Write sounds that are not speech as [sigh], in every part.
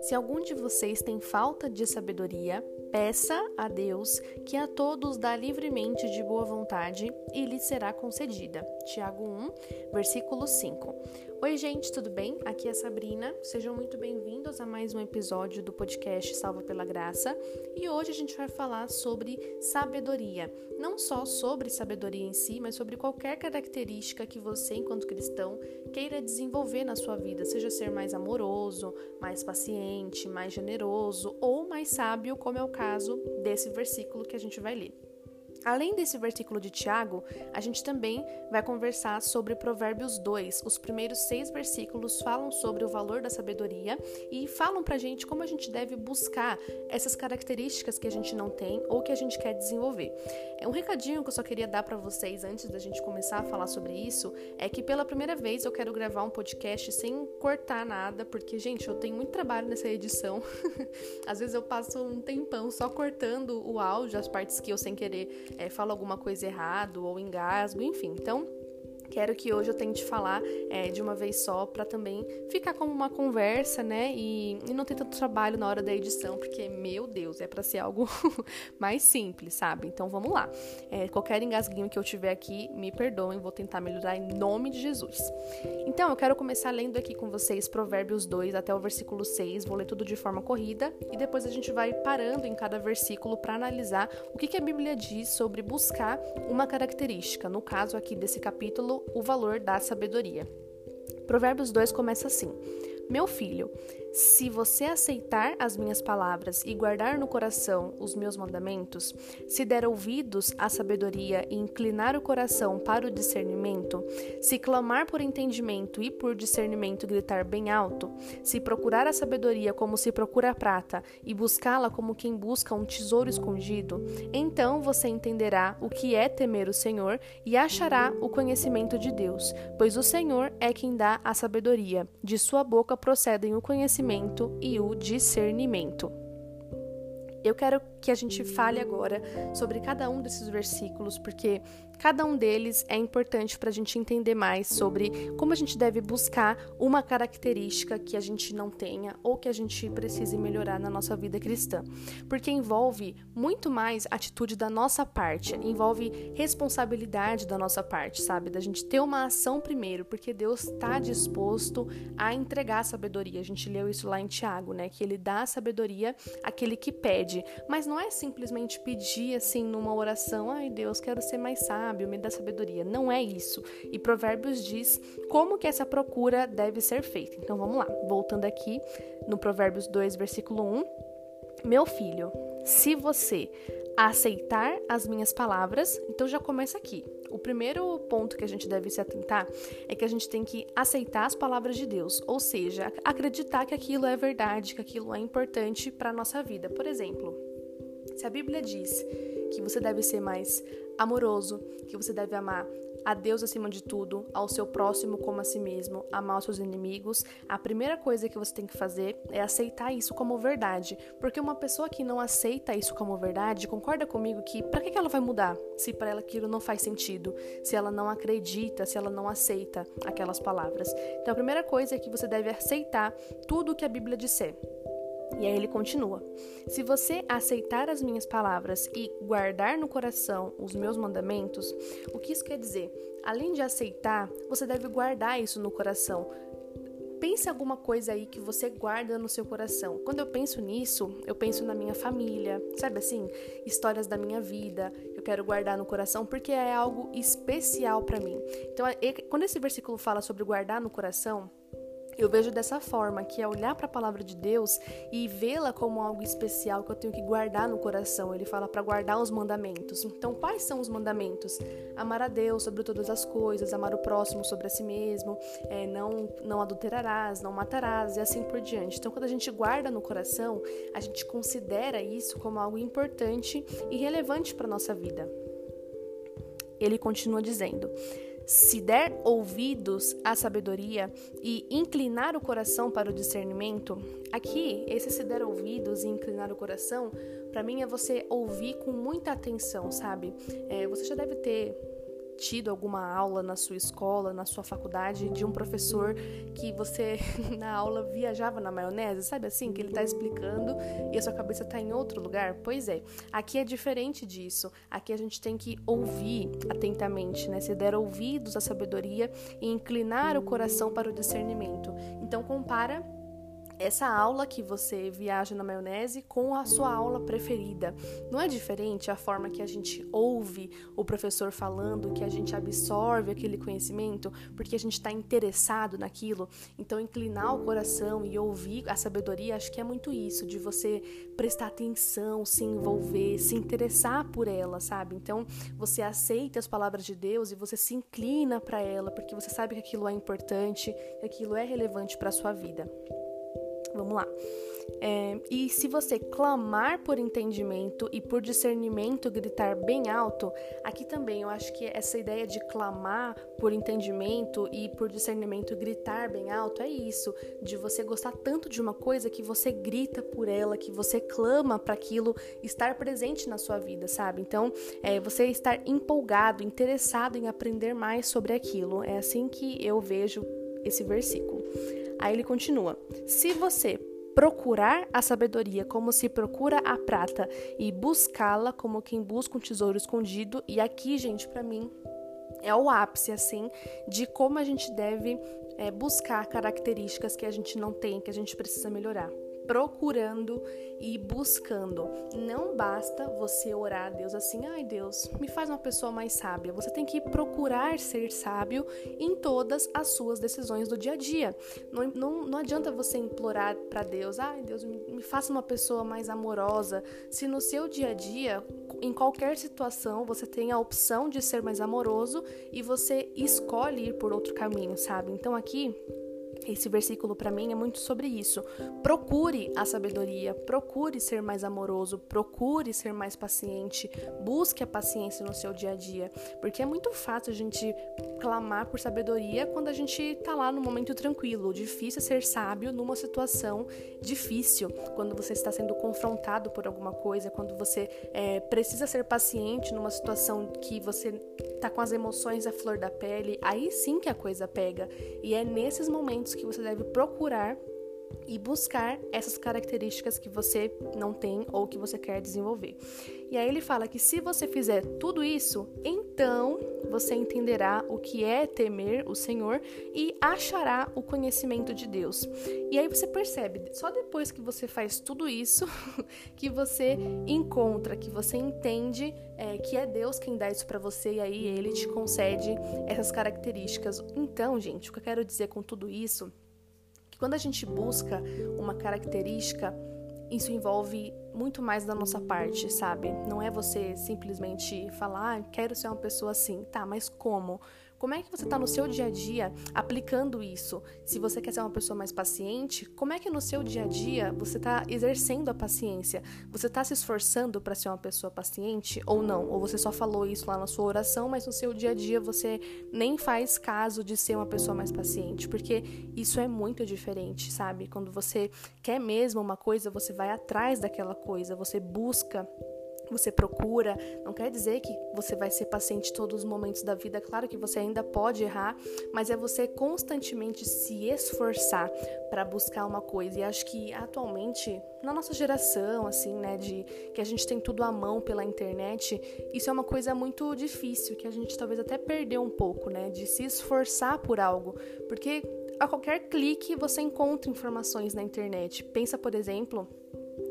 Se algum de vocês tem falta de sabedoria, peça a Deus, que a todos dá livremente de boa vontade, e lhe será concedida. Tiago 1, versículo 5. Oi, gente, tudo bem? Aqui é a Sabrina. Sejam muito bem-vindos a mais um episódio do podcast Salva pela Graça. E hoje a gente vai falar sobre sabedoria. Não só sobre sabedoria em si, mas sobre qualquer característica que você, enquanto cristão, queira desenvolver na sua vida, seja ser mais amoroso, mais paciente, mais generoso ou mais sábio, como é o caso desse versículo que a gente vai ler. Além desse versículo de Tiago, a gente também vai conversar sobre Provérbios 2. Os primeiros seis versículos falam sobre o valor da sabedoria e falam pra gente como a gente deve buscar essas características que a gente não tem ou que a gente quer desenvolver. É um recadinho que eu só queria dar para vocês antes da gente começar a falar sobre isso, é que pela primeira vez eu quero gravar um podcast sem cortar nada, porque, gente, eu tenho muito trabalho nessa edição. [laughs] Às vezes eu passo um tempão só cortando o áudio, as partes que eu sem querer é, falo alguma coisa errado ou engasgo, enfim. Então, Quero que hoje eu tente falar é, de uma vez só para também ficar como uma conversa, né? E, e, não ter tanto trabalho na hora da edição, porque, meu Deus, é para ser algo [laughs] mais simples, sabe? Então vamos lá. É, qualquer engasguinho que eu tiver aqui, me perdoem, vou tentar melhorar em nome de Jesus. Então eu quero começar lendo aqui com vocês Provérbios 2 até o versículo 6, vou ler tudo de forma corrida e depois a gente vai parando em cada versículo para analisar o que, que a Bíblia diz sobre buscar uma característica. No caso aqui desse capítulo, o valor da sabedoria. Provérbios 2 começa assim: Meu filho, se você aceitar as minhas palavras e guardar no coração os meus mandamentos, se der ouvidos à sabedoria e inclinar o coração para o discernimento, se clamar por entendimento e por discernimento gritar bem alto, se procurar a sabedoria como se procura a prata e buscá-la como quem busca um tesouro escondido, então você entenderá o que é temer o Senhor e achará o conhecimento de Deus, pois o Senhor é quem dá a sabedoria, de sua boca procedem o conhecimento conhecimento e o discernimento. Eu quero que a gente fale agora sobre cada um desses versículos, porque cada um deles é importante para a gente entender mais sobre como a gente deve buscar uma característica que a gente não tenha ou que a gente precise melhorar na nossa vida cristã. Porque envolve muito mais atitude da nossa parte, envolve responsabilidade da nossa parte, sabe? Da gente ter uma ação primeiro, porque Deus está disposto a entregar sabedoria. A gente leu isso lá em Tiago, né? Que ele dá sabedoria àquele que pede, mas não é simplesmente pedir assim numa oração, ai Deus, quero ser mais sábio, me dá sabedoria. Não é isso. E Provérbios diz como que essa procura deve ser feita. Então vamos lá. Voltando aqui no Provérbios 2, versículo 1. Meu filho, se você aceitar as minhas palavras, então já começa aqui. O primeiro ponto que a gente deve se atentar é que a gente tem que aceitar as palavras de Deus, ou seja, acreditar que aquilo é verdade, que aquilo é importante para a nossa vida. Por exemplo, se a Bíblia diz que você deve ser mais amoroso, que você deve amar a Deus acima de tudo, ao seu próximo como a si mesmo, amar os seus inimigos, a primeira coisa que você tem que fazer é aceitar isso como verdade. Porque uma pessoa que não aceita isso como verdade, concorda comigo que para que ela vai mudar se para ela aquilo não faz sentido, se ela não acredita, se ela não aceita aquelas palavras. Então a primeira coisa é que você deve aceitar tudo o que a Bíblia disser. E aí ele continua: Se você aceitar as minhas palavras e guardar no coração os meus mandamentos, o que isso quer dizer? Além de aceitar, você deve guardar isso no coração. Pense alguma coisa aí que você guarda no seu coração. Quando eu penso nisso, eu penso na minha família, sabe assim? Histórias da minha vida, eu quero guardar no coração porque é algo especial para mim. Então, quando esse versículo fala sobre guardar no coração, eu vejo dessa forma, que é olhar para a palavra de Deus e vê-la como algo especial que eu tenho que guardar no coração. Ele fala para guardar os mandamentos. Então, quais são os mandamentos? Amar a Deus sobre todas as coisas, amar o próximo sobre a si mesmo, é, não, não adulterarás, não matarás e assim por diante. Então, quando a gente guarda no coração, a gente considera isso como algo importante e relevante para nossa vida. Ele continua dizendo: se der ouvidos à sabedoria e inclinar o coração para o discernimento, aqui, esse se der ouvidos e inclinar o coração, para mim é você ouvir com muita atenção, sabe? É, você já deve ter tido alguma aula na sua escola, na sua faculdade, de um professor que você [laughs] na aula viajava na maionese, sabe assim? Que ele está explicando e a sua cabeça está em outro lugar? Pois é, aqui é diferente disso. Aqui a gente tem que ouvir atentamente, né? Se der ouvidos à sabedoria e inclinar o coração para o discernimento. Então, compara essa aula que você viaja na maionese com a sua aula preferida. Não é diferente a forma que a gente ouve o professor falando, que a gente absorve aquele conhecimento, porque a gente está interessado naquilo. Então, inclinar o coração e ouvir a sabedoria, acho que é muito isso, de você prestar atenção, se envolver, se interessar por ela, sabe? Então, você aceita as palavras de Deus e você se inclina para ela, porque você sabe que aquilo é importante, que aquilo é relevante para sua vida. Vamos lá. É, e se você clamar por entendimento e por discernimento, gritar bem alto, aqui também eu acho que essa ideia de clamar por entendimento e por discernimento, gritar bem alto, é isso, de você gostar tanto de uma coisa que você grita por ela, que você clama para aquilo estar presente na sua vida, sabe? Então, é, você estar empolgado, interessado em aprender mais sobre aquilo. É assim que eu vejo esse versículo. Aí ele continua: Se você procurar a sabedoria como se procura a prata e buscá-la como quem busca um tesouro escondido, e aqui, gente, para mim é o ápice assim de como a gente deve é, buscar características que a gente não tem, que a gente precisa melhorar procurando e buscando. Não basta você orar a Deus assim, ai Deus, me faz uma pessoa mais sábia. Você tem que procurar ser sábio em todas as suas decisões do dia a dia. Não, não, não adianta você implorar para Deus, ai Deus, me, me faça uma pessoa mais amorosa, se no seu dia a dia, em qualquer situação, você tem a opção de ser mais amoroso e você escolhe ir por outro caminho, sabe? Então aqui esse versículo para mim é muito sobre isso. Procure a sabedoria, procure ser mais amoroso, procure ser mais paciente, busque a paciência no seu dia a dia, porque é muito fácil a gente clamar por sabedoria quando a gente tá lá no momento tranquilo. Difícil é ser sábio numa situação difícil, quando você está sendo confrontado por alguma coisa, quando você é, precisa ser paciente numa situação que você tá com as emoções à flor da pele. Aí sim que a coisa pega. E é nesses momentos que você deve procurar e buscar essas características que você não tem ou que você quer desenvolver. E aí ele fala que se você fizer tudo isso, então você entenderá o que é temer o Senhor e achará o conhecimento de Deus. E aí você percebe, só depois que você faz tudo isso, [laughs] que você encontra, que você entende é, que é Deus quem dá isso para você e aí ele te concede essas características. Então, gente, o que eu quero dizer com tudo isso quando a gente busca uma característica, isso envolve muito mais da nossa parte, sabe? Não é você simplesmente falar, ah, quero ser uma pessoa assim. Tá, mas como? Como é que você está no seu dia a dia aplicando isso? Se você quer ser uma pessoa mais paciente, como é que no seu dia a dia você está exercendo a paciência? Você está se esforçando para ser uma pessoa paciente ou não? Ou você só falou isso lá na sua oração, mas no seu dia a dia você nem faz caso de ser uma pessoa mais paciente? Porque isso é muito diferente, sabe? Quando você quer mesmo uma coisa, você vai atrás daquela coisa, você busca você procura, não quer dizer que você vai ser paciente todos os momentos da vida. Claro que você ainda pode errar, mas é você constantemente se esforçar para buscar uma coisa. E acho que atualmente, na nossa geração, assim, né, de que a gente tem tudo à mão pela internet, isso é uma coisa muito difícil, que a gente talvez até perdeu um pouco, né, de se esforçar por algo, porque a qualquer clique você encontra informações na internet. Pensa, por exemplo,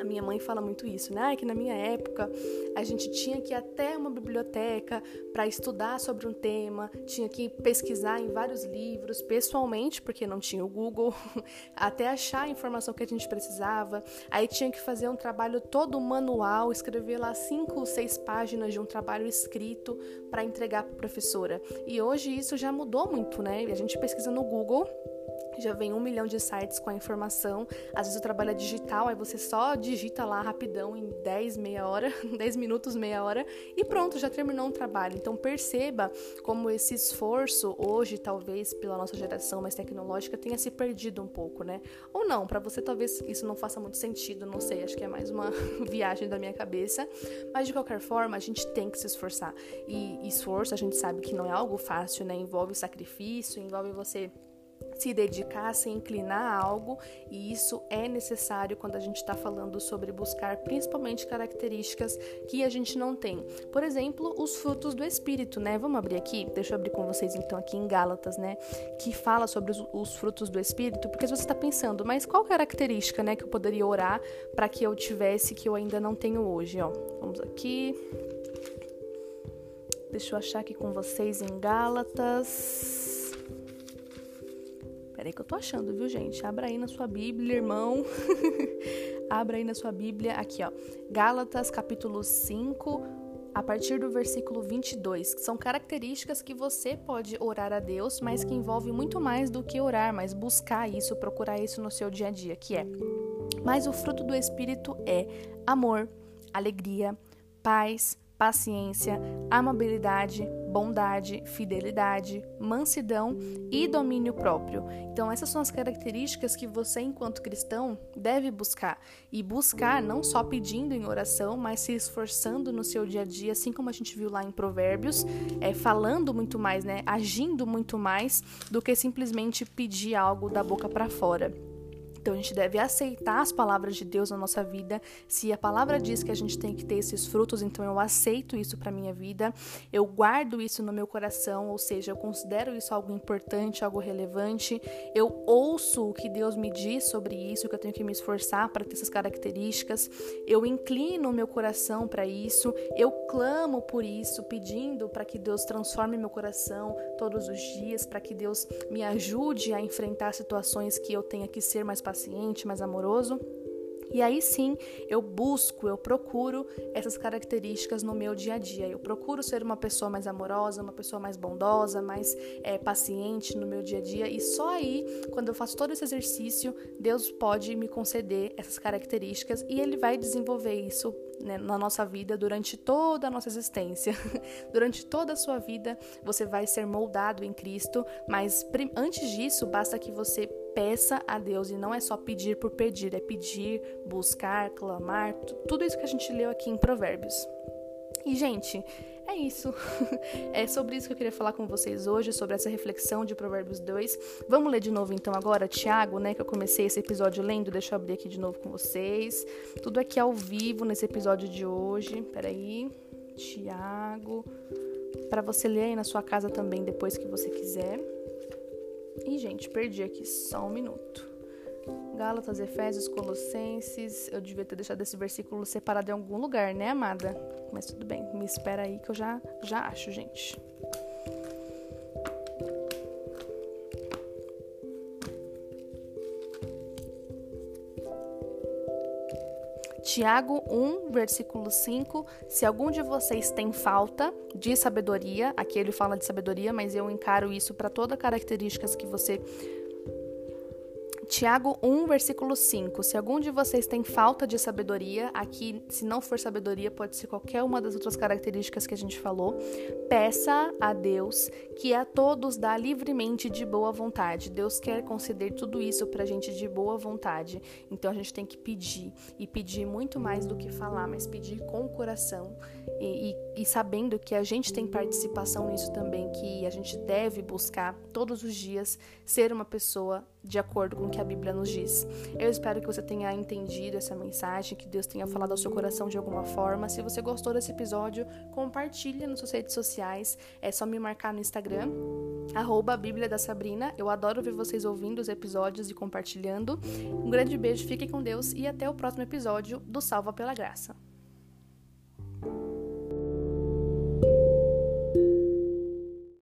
a minha mãe fala muito isso, né? Que na minha época a gente tinha que ir até uma biblioteca para estudar sobre um tema, tinha que pesquisar em vários livros pessoalmente, porque não tinha o Google, [laughs] até achar a informação que a gente precisava. Aí tinha que fazer um trabalho todo manual, escrever lá cinco, seis páginas de um trabalho escrito para entregar para a professora. E hoje isso já mudou muito, né? A gente pesquisa no Google já vem um milhão de sites com a informação. Às vezes o trabalho é digital, aí você só digita lá rapidão em 10, meia hora, [laughs] 10 minutos, meia hora e pronto, já terminou um trabalho. Então perceba como esse esforço hoje, talvez pela nossa geração mais tecnológica, tenha se perdido um pouco, né? Ou não, para você talvez isso não faça muito sentido, não sei, acho que é mais uma [laughs] viagem da minha cabeça. Mas de qualquer forma, a gente tem que se esforçar. E esforço, a gente sabe que não é algo fácil, né? Envolve sacrifício, envolve você se dedicar, se inclinar a algo, e isso é necessário quando a gente está falando sobre buscar principalmente características que a gente não tem. Por exemplo, os frutos do Espírito, né? Vamos abrir aqui? Deixa eu abrir com vocês então aqui em Gálatas, né? Que fala sobre os, os frutos do Espírito, porque se você está pensando, mas qual característica, né, que eu poderia orar para que eu tivesse que eu ainda não tenho hoje, ó? Vamos aqui. Deixa eu achar aqui com vocês em Gálatas. Peraí que eu tô achando, viu, gente? Abra aí na sua Bíblia, irmão. [laughs] Abra aí na sua Bíblia, aqui, ó. Gálatas, capítulo 5, a partir do versículo 22, que são características que você pode orar a Deus, mas que envolve muito mais do que orar, mas buscar isso, procurar isso no seu dia a dia, que é: "Mas o fruto do espírito é amor, alegria, paz, paciência, amabilidade, bondade, fidelidade, mansidão e domínio próprio. Então, essas são as características que você, enquanto cristão, deve buscar. E buscar não só pedindo em oração, mas se esforçando no seu dia a dia, assim como a gente viu lá em Provérbios, é, falando muito mais, né? Agindo muito mais do que simplesmente pedir algo da boca para fora. Então a gente deve aceitar as palavras de Deus na nossa vida. Se a palavra diz que a gente tem que ter esses frutos, então eu aceito isso para minha vida. Eu guardo isso no meu coração, ou seja, eu considero isso algo importante, algo relevante. Eu ouço o que Deus me diz sobre isso, que eu tenho que me esforçar para ter essas características. Eu inclino o meu coração para isso. Eu clamo por isso, pedindo para que Deus transforme meu coração todos os dias, para que Deus me ajude a enfrentar situações que eu tenha que ser mais paciente, mais amoroso. E aí sim eu busco, eu procuro essas características no meu dia a dia. Eu procuro ser uma pessoa mais amorosa, uma pessoa mais bondosa, mais é, paciente no meu dia a dia. E só aí, quando eu faço todo esse exercício, Deus pode me conceder essas características e Ele vai desenvolver isso né, na nossa vida durante toda a nossa existência. [laughs] durante toda a sua vida, você vai ser moldado em Cristo, mas antes disso, basta que você peça a Deus e não é só pedir por pedir, é pedir, buscar, clamar, tudo isso que a gente leu aqui em Provérbios. E, gente, é isso. [laughs] é sobre isso que eu queria falar com vocês hoje, sobre essa reflexão de Provérbios 2. Vamos ler de novo então agora, Tiago, né, que eu comecei esse episódio lendo, deixa eu abrir aqui de novo com vocês. Tudo aqui ao vivo nesse episódio de hoje. Peraí. Tiago. Para você ler aí na sua casa também depois que você quiser. E, gente, perdi aqui só um minuto. Gálatas, Efésios, Colossenses. Eu devia ter deixado esse versículo separado em algum lugar, né, amada? Mas tudo bem, me espera aí que eu já, já acho, gente. Tiago 1, versículo 5: Se algum de vocês tem falta de sabedoria, aqui ele fala de sabedoria, mas eu encaro isso para todas as características que você Tiago 1, versículo 5. Se algum de vocês tem falta de sabedoria, aqui, se não for sabedoria, pode ser qualquer uma das outras características que a gente falou, peça a Deus, que a todos dá livremente de boa vontade. Deus quer conceder tudo isso pra gente de boa vontade. Então a gente tem que pedir, e pedir muito mais do que falar, mas pedir com o coração. E, e, e sabendo que a gente tem participação nisso também, que a gente deve buscar todos os dias ser uma pessoa de acordo com o a Bíblia nos diz. Eu espero que você tenha entendido essa mensagem, que Deus tenha falado ao seu coração de alguma forma. Se você gostou desse episódio, compartilhe nas suas redes sociais. É só me marcar no Instagram, arroba Bíblia da Sabrina. Eu adoro ver vocês ouvindo os episódios e compartilhando. Um grande beijo, fique com Deus e até o próximo episódio do Salva pela Graça.